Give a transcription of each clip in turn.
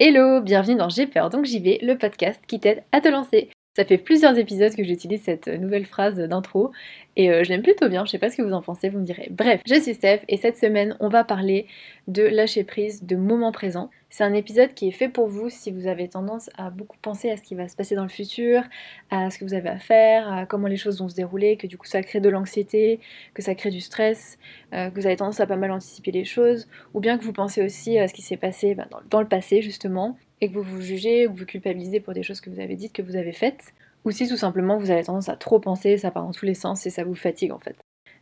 Hello, bienvenue dans J'ai peur donc j'y vais, le podcast qui t'aide à te lancer. Ça fait plusieurs épisodes que j'utilise cette nouvelle phrase d'intro et euh, je l'aime plutôt bien, je sais pas ce que vous en pensez, vous me direz. Bref, je suis Steph et cette semaine on va parler de lâcher prise, de moment présent. C'est un épisode qui est fait pour vous si vous avez tendance à beaucoup penser à ce qui va se passer dans le futur, à ce que vous avez à faire, à comment les choses vont se dérouler, que du coup ça crée de l'anxiété, que ça crée du stress, euh, que vous avez tendance à pas mal anticiper les choses, ou bien que vous pensez aussi à ce qui s'est passé bah, dans, le passé justement, que vous vous jugez ou vous culpabilisez pour des choses que vous avez dites, que vous avez faites, ou si tout simplement vous avez tendance à trop penser, ça part dans tous les sens et ça vous fatigue en fait.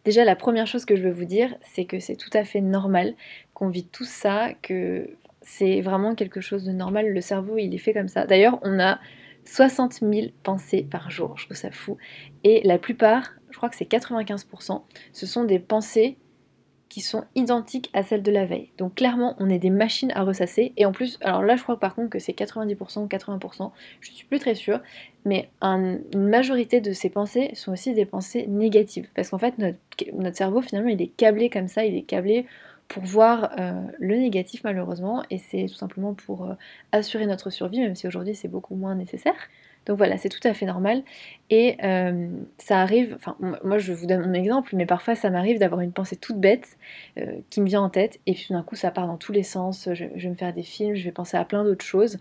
Déjà, la première chose que je veux vous dire, c'est que c'est tout à fait normal qu'on vit tout ça, que c'est vraiment quelque chose de normal. Le cerveau, il est fait comme ça. D'ailleurs, on a 60 000 pensées par jour. Je trouve ça fou. Et la plupart, je crois que c'est 95%, ce sont des pensées qui sont identiques à celles de la veille. Donc clairement, on est des machines à ressasser. Et en plus, alors là, je crois par contre que c'est 90% ou 80%, je suis plus très sûre, mais une majorité de ces pensées sont aussi des pensées négatives. Parce qu'en fait, notre, cerveau, finalement, il est câblé comme ça, il est câblé pour voir euh, le négatif malheureusement et c'est tout simplement pour euh, assurer notre survie même si aujourd'hui c'est beaucoup moins nécessaire. Donc voilà, c'est tout à fait normal. Et euh, ça arrive, enfin moi je vous donne mon exemple, mais parfois ça m'arrive d'avoir une pensée toute bête euh, qui me vient en tête, et puis d'un coup ça part dans tous les sens, je, vais me faire des films, je vais penser à plein d'autres choses,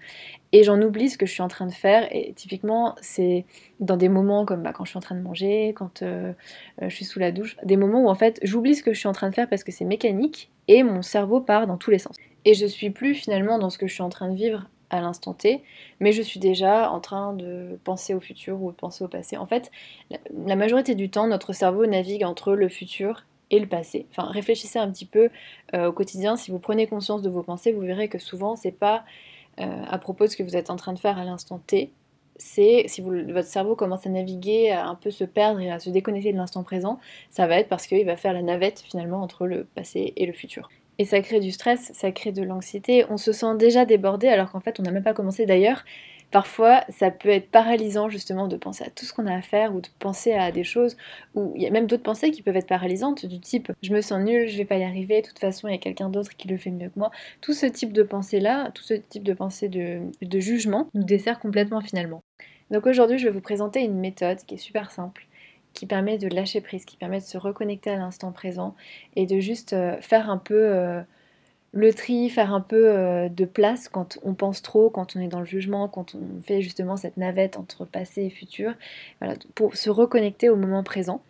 et j'en oublie ce que je suis en train de faire, et typiquement c'est dans des moments comme bah, quand je suis en train de manger, quand euh, je suis sous la douche, des moments où en fait j'oublie ce que je suis en train de faire parce que c'est mécanique, et mon cerveau part dans tous les sens. Et je suis plus finalement dans ce que je suis en train de vivre à l'instant T, mais je suis déjà en train de penser au futur ou de penser au passé. En fait, la majorité du temps, notre cerveau navigue entre le futur et le passé. Enfin, réfléchissez un petit peu euh, au quotidien. Si vous prenez conscience de vos pensées, vous verrez que souvent, c'est pas euh, à propos de ce que vous êtes en train de faire à l'instant T. C'est si votre cerveau commence à naviguer, à un peu se perdre et à se déconnecter de l'instant présent, ça va être parce qu'il va faire la navette finalement entre le passé et le futur. Et ça crée du stress, ça crée de l'anxiété. On se sent déjà débordé alors qu'en fait on n'a même pas commencé d'ailleurs. Parfois, ça peut être paralysant justement de penser à tout ce qu'on a à faire ou de penser à des choses où il y a même d'autres pensées qui peuvent être paralysantes du type je me sens nul, je vais pas y arriver, de toute façon il y a quelqu'un d'autre qui le fait mieux que moi. Tout ce type de pensée-là, tout ce type de pensée de jugement nous dessert complètement finalement. Donc aujourd'hui, je vais vous présenter une méthode qui est super simple qui permet de lâcher prise, qui permet de se reconnecter à l'instant présent et de juste euh, faire un peu euh, le tri, faire un peu euh, de place quand on pense trop, quand on est dans le jugement, quand on fait justement cette navette entre passé et futur, pour se reconnecter au moment présent.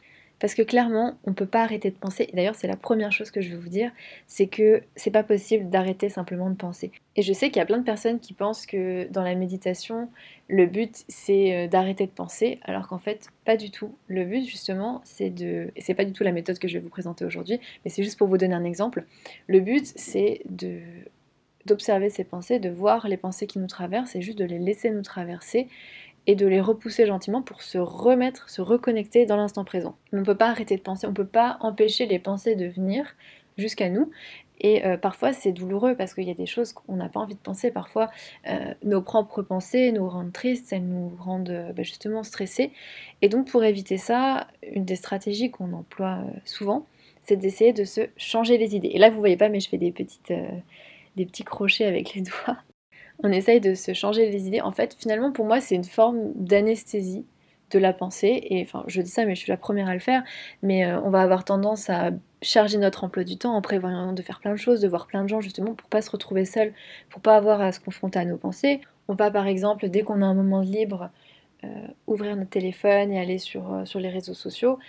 Parce que clairement, on ne peut pas arrêter de penser. D'ailleurs, c'est la première chose que je vais vous dire, c'est que c'est pas possible d'arrêter simplement de penser. Et je sais qu'il y a plein de personnes qui pensent que dans la méditation, le but c'est euh, d'arrêter de penser, alors qu'en fait, pas du tout. Le but justement, c'est de. Et c'est pas du tout la méthode que je vais vous présenter aujourd'hui, mais c'est juste pour vous donner un exemple. Le but, c'est de d'observer ces pensées, de voir les pensées qui nous traversent et juste de les laisser nous traverser et de les repousser gentiment pour se remettre, se reconnecter dans l'instant présent. on ne peut pas arrêter de penser, on ne peut pas empêcher les pensées de venir jusqu'à nous. Et euh, parfois c'est douloureux parce qu'il y a des choses qu'on n'a pas envie de penser. Parfois euh, nos propres pensées nous rendent tristes, elles nous rendent euh, bah, justement stressés. Et donc pour éviter ça, une des stratégies qu'on emploie souvent, c'est d'essayer de se changer les idées. Et là vous voyez pas mais je fais des des petits crochets avec les doigts on essaye de se changer les idées. En fait, finalement, pour moi, c'est une forme d'anesthésie de la pensée. Et enfin, je dis ça, mais je suis la première à le faire. Mais euh, on va avoir tendance à charger notre emploi du temps en prévoyant de faire plein de choses, de voir plein de gens, justement, pour pas se retrouver seul, pour pas avoir à se confronter à nos pensées. On va, par exemple, dès qu'on a un moment libre, euh, ouvrir notre téléphone et aller sur, euh, sur les réseaux sociaux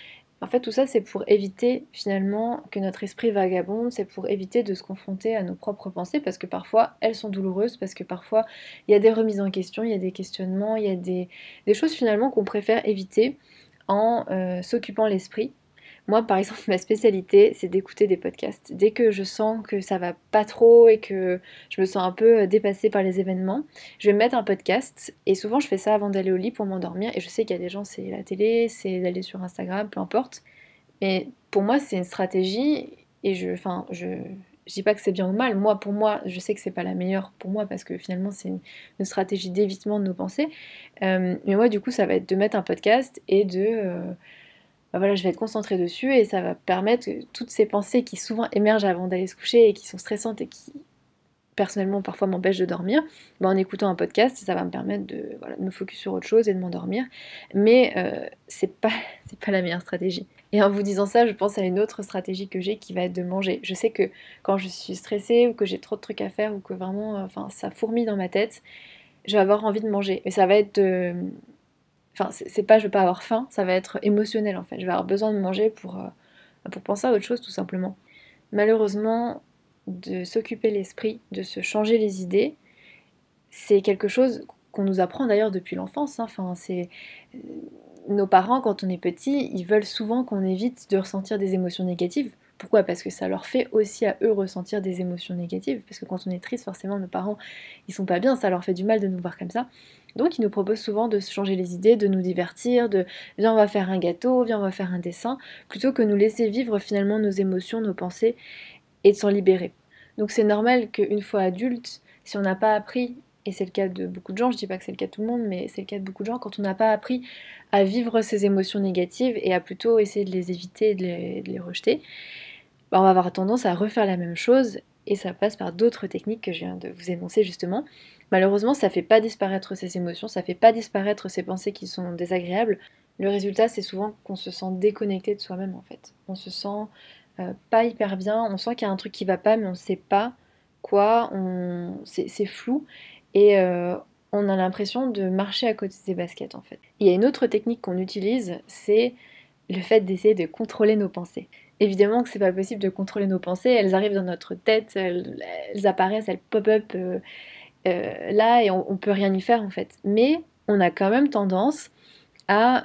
en fait, tout ça, c'est pour éviter finalement que notre esprit vagabonde, c'est pour éviter de se confronter à nos propres pensées, parce que parfois, elles sont douloureuses, parce que parfois, il y a des remises en question, il y a des questionnements, il y a des, choses finalement qu'on préfère éviter en euh, s'occupant l'esprit moi, par exemple, ma spécialité, c'est d'écouter des podcasts. Dès que je sens que ça va pas trop et que je me sens un peu euh, dépassée par les événements, je vais mettre un podcast. Et souvent, je fais ça avant d'aller au lit pour m'endormir. Et je sais qu'il y a des gens, c'est la télé, c'est d'aller sur Instagram, peu importe. Mais pour moi, c'est une stratégie. Et je, enfin, je, dis pas que c'est bien ou mal. Moi, pour moi, je sais que c'est pas la meilleure pour moi parce que finalement, c'est une, stratégie d'évitement de nos pensées. Euh, mais moi, du coup, ça va être de mettre un podcast et de euh, bah je vais être concentrée dessus et ça va permettre que toutes ces pensées qui souvent émergent avant d'aller se coucher et qui sont stressantes et qui personnellement parfois m'empêche de dormir, ben, en écoutant un podcast, ça va me permettre de, me focus sur autre chose et de m'endormir. Mais euh, c'est pas, pas la meilleure stratégie. Et en vous disant ça, je pense à une autre stratégie que j'ai qui va être de manger. Je sais que quand je suis stressée ou que j'ai trop de trucs à faire ou que vraiment ça fourmille dans ma tête, je vais avoir envie de manger. Mais ça va être de, Enfin, c'est pas je vais pas avoir faim, ça va être émotionnel en fait. Je vais avoir besoin de manger pour, euh, pour penser à autre chose tout simplement. Malheureusement, de s'occuper l'esprit, de se changer les idées, c'est quelque chose qu'on nous apprend d'ailleurs depuis l'enfance. Hein. Enfin, c'est euh, nos parents quand on est petit, ils veulent souvent qu'on évite de ressentir des émotions négatives. Pourquoi? Parce que ça leur fait aussi à eux ressentir des émotions négatives. Parce que quand on est triste, forcément, nos parents, ils sont pas bien, ça leur fait du mal de nous voir comme ça. Donc ils nous proposent souvent de changer les idées, de nous divertir, de viens on va faire un gâteau, viens on va faire un dessin, plutôt que nous laisser vivre finalement nos émotions, nos pensées et de s'en libérer. Donc c'est normal qu'une fois adulte, si on n'a pas appris, et c'est le cas de beaucoup de gens, je dis pas que c'est le cas de tout le monde, mais c'est le cas de beaucoup de gens, quand on n'a pas appris à vivre ces émotions négatives et à plutôt essayer de les éviter de les, rejeter, bah, on va avoir tendance à refaire la même chose et ça passe par d'autres techniques que je viens de vous énoncer justement. Malheureusement, ça fait pas disparaître ces émotions, ça fait pas disparaître ces pensées qui sont désagréables. Le résultat, c'est souvent qu'on se sent déconnecté de soi-même en fait. On se sent euh, pas hyper bien, on sent qu'il y a un truc qui va pas, mais on sait pas quoi, c'est flou et euh, on a l'impression de marcher à côté des baskets en fait. Il y a une autre technique qu'on utilise, c'est le fait d'essayer de contrôler nos pensées. Évidemment que c'est pas possible de contrôler nos pensées, elles arrivent dans notre tête, elles, apparaissent, elles pop-up. Euh, euh, là et on, peut rien y faire en fait. Mais on a quand même tendance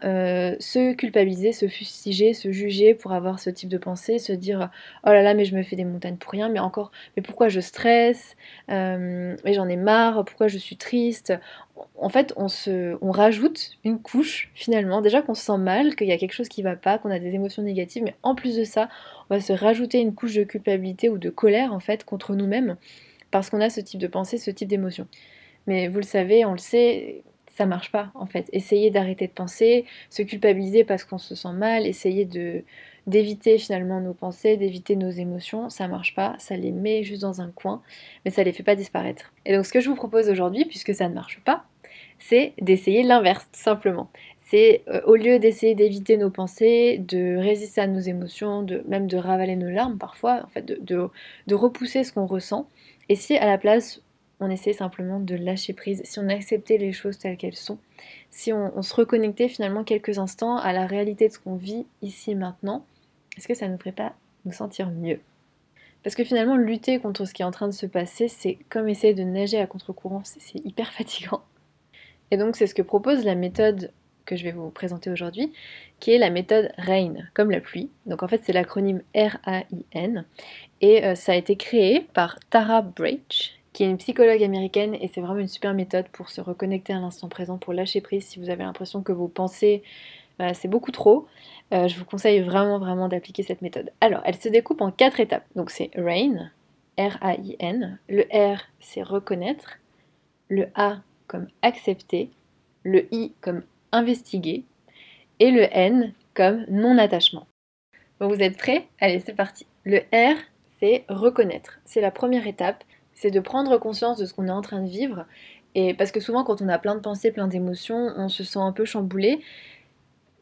euh, se culpabiliser, se fustiger, se juger pour avoir ce type de pensée, se dire oh là là mais je me fais des montagnes pour rien, mais encore mais pourquoi je stresse, euh, mais j'en ai marre, pourquoi je suis triste? En fait on se, on rajoute une couche finalement, déjà qu'on se sent mal, qu'il y a quelque chose qui va pas, qu'on a des émotions négatives, mais en plus de ça on va se rajouter une couche de culpabilité ou de colère en fait contre nous-mêmes parce qu'on a ce type de pensée, ce type d'émotion. Mais vous le savez, on le sait, ça marche pas en fait. Essayer d'arrêter de penser, se culpabiliser parce qu'on se sent mal, essayer d'éviter finalement nos pensées, d'éviter nos émotions, ça marche pas, ça les met juste dans un coin, mais ça les fait pas disparaître. Et donc ce que je vous propose aujourd'hui, puisque ça ne marche pas, c'est d'essayer l'inverse simplement. C'est euh, au lieu d'essayer d'éviter nos pensées, de résister à nos émotions, de même de ravaler nos larmes parfois, en fait, de, de repousser ce qu'on ressent, et si à la place, on essaie simplement de lâcher prise, si on acceptait les choses telles qu'elles sont, si on, se reconnectait finalement quelques instants à la réalité de ce qu'on vit ici et maintenant, est-ce que ça ne ferait pas nous sentir mieux? Parce que finalement, lutter contre ce qui est en train de se passer, c'est comme essayer de nager à contre-courant, c'est hyper fatigant. Et donc c'est ce que propose la méthode que je vais vous présenter aujourd'hui, qui est la méthode RAIN, comme la pluie. Donc en fait c'est l'acronyme R-A-I-N, et euh, ça a été créé par Tara Brach, qui est une psychologue américaine, et c'est vraiment une super méthode pour se reconnecter à l'instant présent, pour lâcher prise si vous avez l'impression que vos pensées, bah, c'est beaucoup trop. Euh, je vous conseille vraiment vraiment d'appliquer cette méthode. Alors, elle se découpe en quatre étapes. Donc c'est RAIN, R-A-I-N. Le R, c'est reconnaître. Le A comme accepter. Le I comme investiguer. Et le N comme non-attachement. Bon, vous êtes prêts? Allez, c'est parti. Le R, c'est reconnaître. C'est la première étape, c'est de prendre conscience de ce qu'on est en train de vivre. Et parce que souvent, quand on a plein de pensées, plein d'émotions, on se sent un peu chamboulé.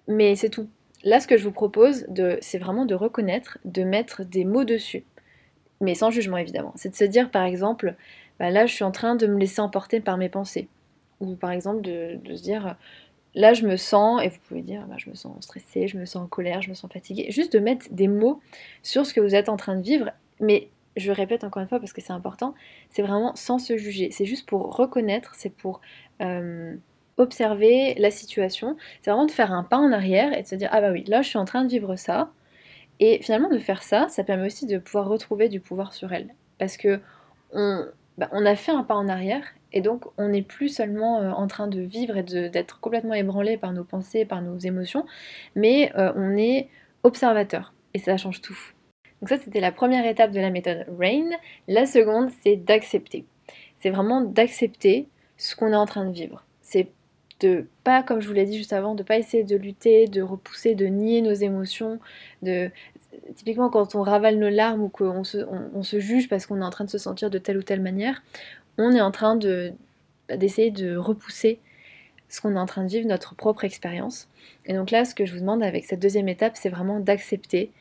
Mais c'est tout. Là, ce que je vous propose, c'est vraiment de reconnaître, de mettre des mots dessus. Mais sans jugement, évidemment. C'est de se dire, par exemple, bah là, je suis en train de me laisser emporter par mes pensées. Ou par exemple, de, se dire, là, je me sens, et vous pouvez dire, bah, je me sens stressée, je me sens en colère, je me sens fatiguée. Juste de mettre des mots sur ce que vous êtes en train de vivre. Mais je répète encore une fois parce que c'est important, c'est vraiment sans se juger. C'est juste pour reconnaître, c'est pour euh, observer la situation. C'est vraiment de faire un pas en arrière et de se dire ah bah oui, là je suis en train de vivre ça. Et finalement de faire ça, ça permet aussi de pouvoir retrouver du pouvoir sur elle. Parce que on, bah, a fait un pas en arrière et donc on n'est plus seulement euh, en train de vivre et d'être complètement ébranlé par nos pensées, par nos émotions, mais euh, on est observateur. Et ça change tout. Donc ça, c'était la première étape de la méthode RAIN. La seconde, c'est d'accepter. C'est vraiment d'accepter ce qu'on est en train de vivre. C'est de pas, comme je vous l'ai dit juste avant, de pas essayer de lutter, de repousser, de nier nos émotions, de typiquement quand on ravale nos larmes ou qu'on se, juge parce qu'on est en train de se sentir de telle ou telle manière, on est en train de, bah, d'essayer de repousser ce qu'on est en train de vivre, notre propre expérience. Et donc là, ce que je vous demande avec cette deuxième étape, c'est vraiment d'accepter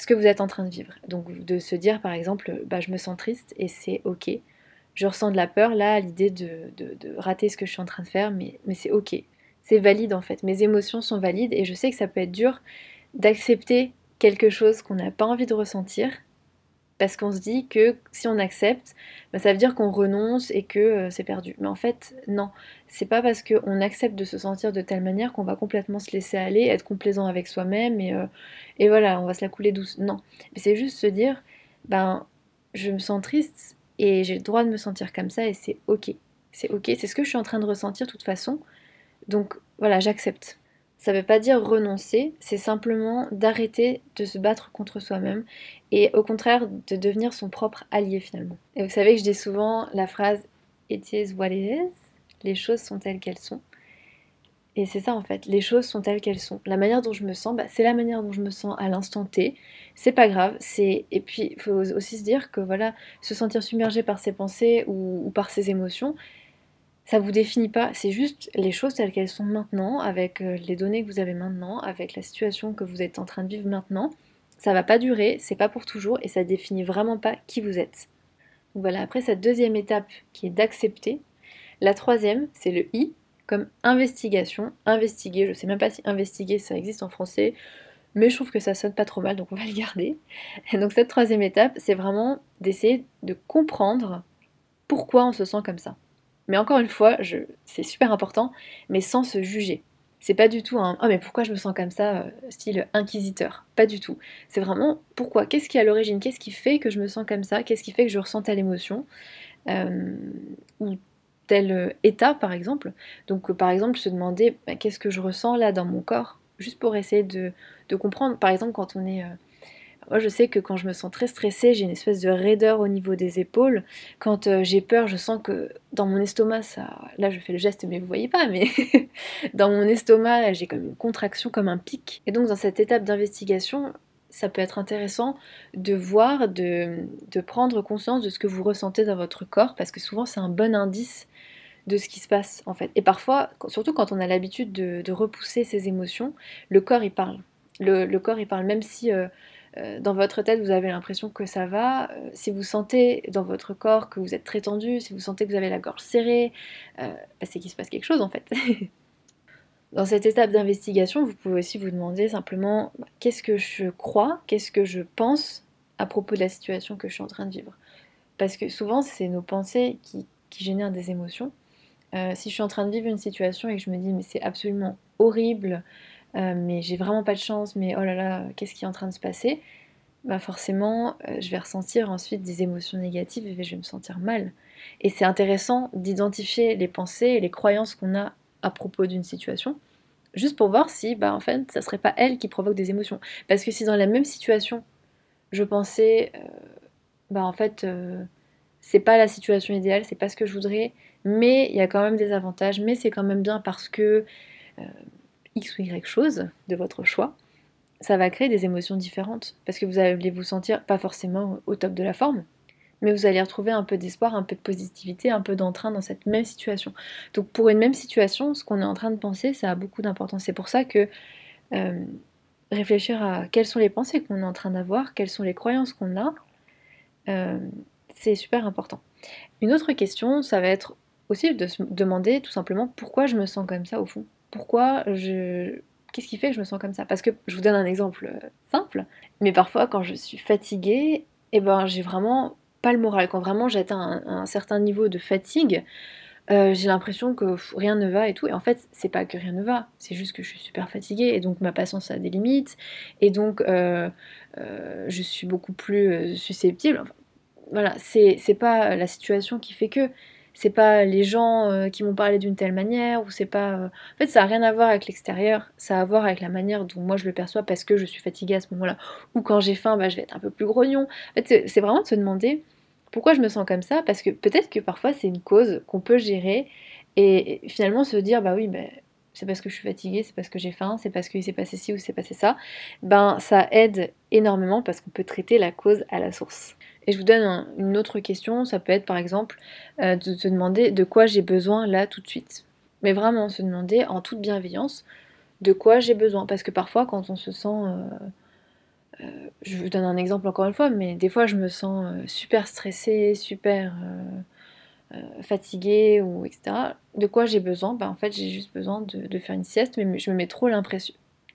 ce que vous êtes en train de vivre. Donc de se dire par exemple, bah, je me sens triste et c'est ok. Je ressens de la peur là à l'idée de, rater ce que je suis en train de faire, mais, mais c'est ok. C'est valide en fait. Mes émotions sont valides et je sais que ça peut être dur d'accepter quelque chose qu'on n'a pas envie de ressentir, parce qu'on se dit que si on accepte, bah, ça veut dire qu'on renonce et que euh, c'est perdu. Mais en fait, non. C'est pas parce qu'on accepte de se sentir de telle manière qu'on va complètement se laisser aller, être complaisant avec soi-même et, euh, et voilà, on va se la couler douce. Non. C'est juste se dire, ben, je me sens triste et j'ai le droit de me sentir comme ça et c'est ok. C'est ok, c'est ce que je suis en train de ressentir de toute façon. Donc voilà, j'accepte. Ça ne veut pas dire renoncer, c'est simplement d'arrêter de se battre contre soi-même et au contraire de devenir son propre allié finalement. Et vous savez que je dis souvent la phrase It is les choses sont telles qu'elles sont. Et c'est ça en fait, les choses sont telles qu'elles sont. La manière dont je me sens, bah, c'est la manière dont je me sens à l'instant T. C'est pas grave. C'est et puis il faut aussi se dire que voilà, se sentir submergé par ses pensées ou par ses émotions, ça vous définit pas, c'est juste les choses telles qu'elles sont maintenant, avec euh, les données que vous avez maintenant, avec la situation que vous êtes en train de vivre maintenant. Ça va pas durer, c'est pas pour toujours et ça définit vraiment pas qui vous êtes. voilà, après cette deuxième étape qui est d'accepter, la troisième, c'est le I, comme investigation. Investiguer, je sais même pas si investiguer ça existe en français, mais je trouve que ça sonne pas trop mal, donc on va le garder. Donc cette troisième étape, c'est vraiment d'essayer de comprendre pourquoi on se sent comme ça. Mais encore une fois, c'est super important, mais sans se juger. C'est pas du tout un oh mais pourquoi je me sens comme ça, euh, style inquisiteur? Pas du tout. C'est vraiment pourquoi, qu'est-ce qui est à l'origine, qu'est-ce qui fait que je me sens comme ça, qu'est-ce qui fait que je ressens telle émotion, euh, ou tel euh, état par exemple? Donc par exemple se demander bah, qu'est-ce que je ressens là dans mon corps, juste pour essayer de, de comprendre. Par exemple quand on est moi, je sais que quand je me sens très stressée, j'ai une espèce de raideur au niveau des épaules. Quand euh, j'ai peur, je sens que dans mon estomac, ça. Là, je fais le geste, mais vous voyez pas, mais dans mon estomac, j'ai comme une contraction, comme un pic. Et donc, dans cette étape d'investigation, ça peut être intéressant de voir, de, prendre conscience de ce que vous ressentez dans votre corps, parce que souvent, c'est un bon indice de ce qui se passe en fait. Et parfois, surtout quand on a l'habitude de, repousser ses émotions, le corps il parle. Le, corps il parle, même si euh, dans votre tête, vous avez l'impression que ça va. Euh, si vous sentez dans votre corps que vous êtes très tendu, si vous sentez que vous avez la gorge serrée, euh, bah, c'est qu'il se passe quelque chose en fait. dans cette étape d'investigation, vous pouvez aussi vous demander simplement bah, qu'est-ce que je crois, qu'est-ce que je pense à propos de la situation que je suis en train de vivre? Parce que souvent, c'est nos pensées qui, génèrent des émotions. si je suis en train de vivre une situation et que je me dis mais c'est absolument horrible, euh, mais j'ai vraiment pas de chance, mais oh là là, qu'est-ce qui est en train de se passer? Bah forcément, euh, je vais ressentir ensuite des émotions négatives et je vais me sentir mal. Et c'est intéressant d'identifier les pensées et les croyances qu'on a à propos d'une situation, juste pour voir si, bah en fait, ça serait pas elle qui provoque des émotions. Parce que si dans la même situation, je pensais, euh, bah en fait, c'est pas la situation idéale, c'est pas ce que je voudrais, mais il y a quand même des avantages, mais c'est quand même bien parce que X ou Y chose de votre choix, ça va créer des émotions différentes. Parce que vous allez vous sentir pas forcément au top de la forme, mais vous allez retrouver un peu d'espoir, un peu de positivité, un peu d'entrain dans cette même situation. Donc pour une même situation, ce qu'on est en train de penser, ça a beaucoup d'importance. C'est pour ça que euh, réfléchir à quelles sont les pensées qu'on est en train d'avoir, quelles sont les croyances qu'on a, euh, c'est super important. Une autre question, ça va être aussi de se demander tout simplement pourquoi je me sens comme ça au fond pourquoi je... Qu'est-ce qui fait que je me sens comme ça? Parce que je vous donne un exemple euh, simple, mais parfois quand je suis fatiguée, eh ben j'ai vraiment pas le moral. Quand vraiment j'atteins un, certain niveau de fatigue, euh, j'ai l'impression que rien ne va et tout. Et en fait, c'est pas que rien ne va, c'est juste que je suis super fatiguée et donc ma patience a des limites et donc euh, je suis beaucoup plus susceptible. voilà, c'est pas la situation qui fait que, c'est pas les gens euh, qui m'ont parlé d'une telle manière, ou c'est pas... Euh, en fait, ça a rien à voir avec l'extérieur, ça a à voir avec la manière dont moi je le perçois parce que je suis fatiguée à ce moment-là. Ou quand j'ai faim, bah, je vais être un peu plus grognon. En fait, c'est vraiment de se demander pourquoi je me sens comme ça, parce que peut-être que parfois c'est une cause qu'on peut gérer, et, finalement se dire, bah oui, bah, c'est parce que je suis fatiguée, c'est parce que j'ai faim, c'est parce qu'il s'est passé ci ou c'est passé ça, ben ça aide énormément parce qu'on peut traiter la cause à la source. Et je vous donne une autre question, ça peut être par exemple euh, de se demander de quoi j'ai besoin là tout de suite. Mais vraiment se demander en toute bienveillance de quoi j'ai besoin. Parce que parfois quand on se sent... Euh, euh, je vous donne un exemple encore une fois, mais des fois je me sens super stressée, super fatiguée, ou etc. De quoi j'ai besoin? Ben, En fait j'ai juste besoin de, de, faire une sieste, mais je me mets trop.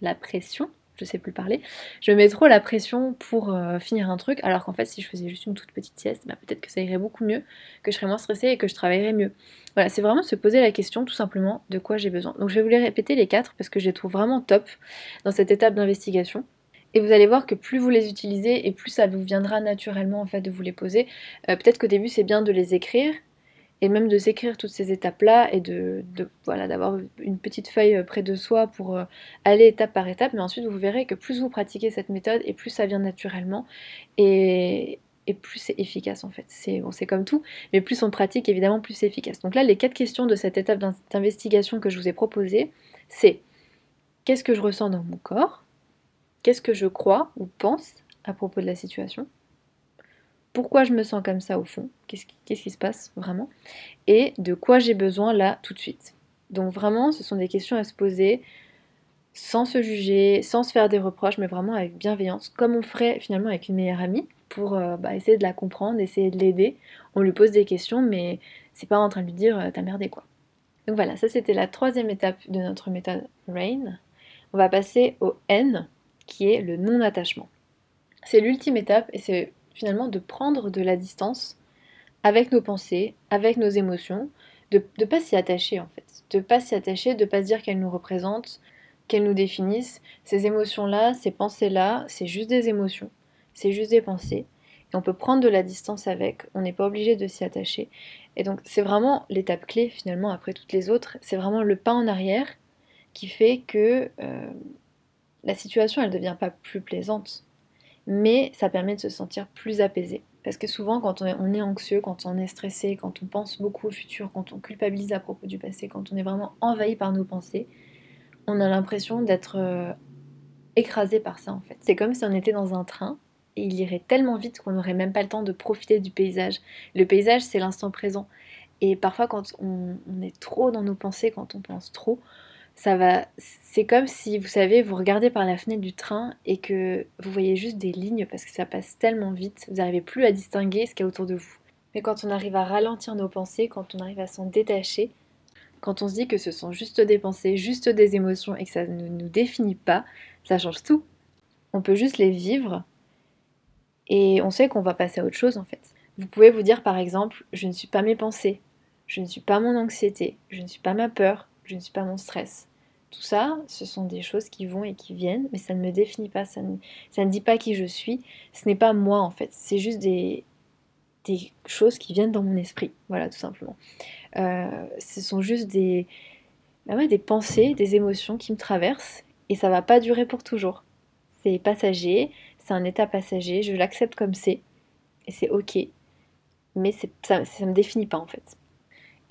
La pression je sais plus parler, je mets trop la pression pour euh, finir un truc, alors qu'en fait si je faisais juste une toute petite sieste, bah, peut-être que ça irait beaucoup mieux, que je serais moins stressée et que je travaillerais mieux. Voilà, c'est vraiment se poser la question tout simplement de quoi j'ai besoin. Donc je vais vous les répéter les quatre parce que je les trouve vraiment top dans cette étape d'investigation. Et vous allez voir que plus vous les utilisez et plus ça vous viendra naturellement en fait de vous les poser. Euh, peut-être qu'au début c'est bien de les écrire, et même de s'écrire toutes ces étapes-là et de, voilà d'avoir une petite feuille euh, près de soi pour euh, aller étape par étape. Mais ensuite, vous verrez que plus vous pratiquez cette méthode et plus ça vient naturellement et, plus c'est efficace en fait. C'est comme tout, mais plus on pratique, évidemment, plus c'est efficace. Donc là, les quatre questions de cette étape d'investigation que je vous ai proposée, c'est qu'est-ce que je ressens dans mon corps? Qu'est-ce que je crois ou pense à propos de la situation? Pourquoi je me sens comme ça au fond, qu'est-ce qui, se passe vraiment, et de quoi j'ai besoin là tout de suite? Donc vraiment, ce sont des questions à se poser sans se juger, sans se faire des reproches, mais vraiment avec bienveillance, comme on ferait finalement avec une meilleure amie, pour euh, bah, essayer de la comprendre, essayer de l'aider. On lui pose des questions, mais c'est pas en train de lui dire euh, t'as merdé quoi. Donc voilà, ça c'était la troisième étape de notre méthode RAIN. On va passer au N, qui est le non-attachement. C'est l'ultime étape et c'est finalement de prendre de la distance avec nos pensées, avec nos émotions, de ne pas s'y attacher en fait, de ne pas s'y attacher, de ne pas se dire qu'elles nous représentent, qu'elles nous définissent. Ces émotions-là, ces pensées-là, c'est juste des émotions, c'est juste des pensées. Et on peut prendre de la distance avec, on n'est pas obligé de s'y attacher. Et donc c'est vraiment l'étape clé finalement après toutes les autres, c'est vraiment le pas en arrière qui fait que euh, la situation elle ne devient pas plus plaisante, mais ça permet de se sentir plus apaisé. Parce que souvent, quand on est, anxieux, quand on est stressé, quand on pense beaucoup au futur, quand on culpabilise à propos du passé, quand on est vraiment envahi par nos pensées, on a l'impression d'être euh, écrasé par ça en fait. C'est comme si on était dans un train et il irait tellement vite qu'on n'aurait même pas le temps de profiter du paysage. Le paysage, c'est l'instant présent. Et parfois, quand on, est trop dans nos pensées, quand on pense trop, ça va. C'est comme si, vous savez, vous regardez par la fenêtre du train et que vous voyez juste des lignes parce que ça passe tellement vite, vous n'arrivez plus à distinguer ce qu'il y a autour de vous. Mais quand on arrive à ralentir nos pensées, quand on arrive à s'en détacher, quand on se dit que ce sont juste des pensées, juste des émotions et que ça ne nous définit pas, ça change tout. On peut juste les vivre et on sait qu'on va passer à autre chose en fait. Vous pouvez vous dire par exemple, je ne suis pas mes pensées, je ne suis pas mon anxiété, je ne suis pas ma peur, je ne suis pas mon stress. Tout ça, ce sont des choses qui vont et qui viennent, mais ça ne me définit pas, ça ne, ne dit pas qui je suis. Ce n'est pas moi en fait, c'est juste des, choses qui viennent dans mon esprit, voilà tout simplement. Euh, ce sont juste des, bah des pensées, des émotions qui me traversent, et ça va pas durer pour toujours. C'est passager, c'est un état passager, je l'accepte comme c'est, et c'est ok, mais ça ne me définit pas en fait.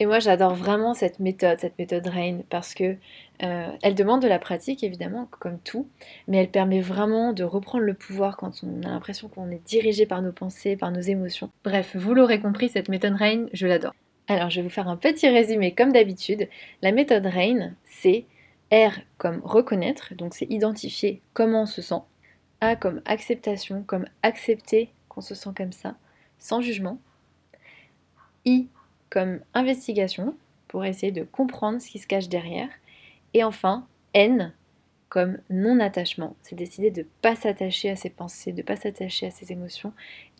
Et moi, j'adore vraiment cette méthode, cette méthode RAIN, parce que euh, elle demande de la pratique, évidemment, comme tout, mais elle permet vraiment de reprendre le pouvoir quand on a l'impression qu'on est dirigé par nos pensées, par nos émotions. Bref, vous l'aurez compris, cette méthode RAIN, je l'adore. Alors, je vais vous faire un petit résumé comme d'habitude. La méthode RAIN, c'est R comme reconnaître, donc c'est identifier comment on se sent. A comme acceptation, comme accepter qu'on se sent comme ça, sans jugement. I comme investigation pour essayer de comprendre ce qui se cache derrière. Et enfin, N comme non-attachement, c'est décider de ne pas s'attacher à ses pensées, de ne pas s'attacher à ses émotions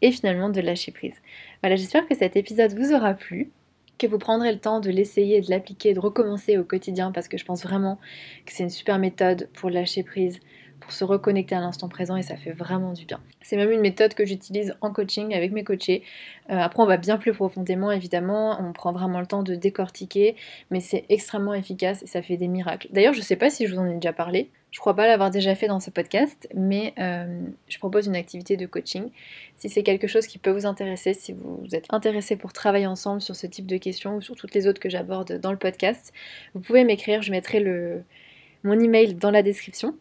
et finalement de lâcher prise. Voilà, j'espère que cet épisode vous aura plu, que vous prendrez le temps de l'essayer, de l'appliquer, de recommencer au quotidien parce que je pense vraiment que c'est une super méthode pour lâcher prise, se reconnecter à l'instant présent et ça fait vraiment du bien. C'est même une méthode que j'utilise en coaching avec mes coachés. Euh, après, on va bien plus profondément, évidemment, on prend vraiment le temps de décortiquer, mais c'est extrêmement efficace et ça fait des miracles. D'ailleurs, je sais pas si je vous en ai déjà parlé, Je crois pas l'avoir déjà fait dans ce podcast, mais euh, je propose une activité de coaching. Si c'est quelque chose qui peut vous intéresser, si vous êtes intéressé pour travailler ensemble sur ce type de questions ou sur toutes les autres que j'aborde dans le podcast, vous pouvez m'écrire, je mettrai mon email dans la description.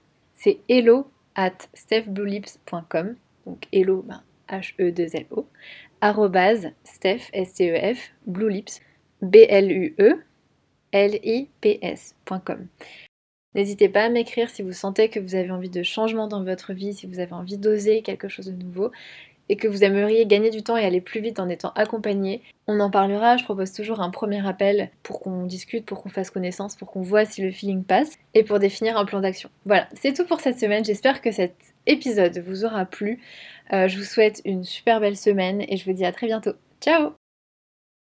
C'est hello at stephbluelips.com. Donc hello, ben, H-E-2-L-O, arrobase steph, S-T-E-F, bluelips, B-L-U-E, L-I-P-S.com. N'hésitez pas à m'écrire si vous sentez que vous avez envie de changement dans votre vie, si vous avez envie d'oser quelque chose de nouveau et que vous aimeriez gagner du temps et aller plus vite en étant accompagné. On en parlera, je propose toujours un premier appel pour qu'on discute, pour qu'on fasse connaissance, pour qu'on voit si le feeling passe et pour définir un plan d'action. Voilà, c'est tout pour cette semaine, j'espère que cet épisode vous aura plu. Euh, je vous souhaite une super belle semaine et je vous dis à très bientôt. Ciao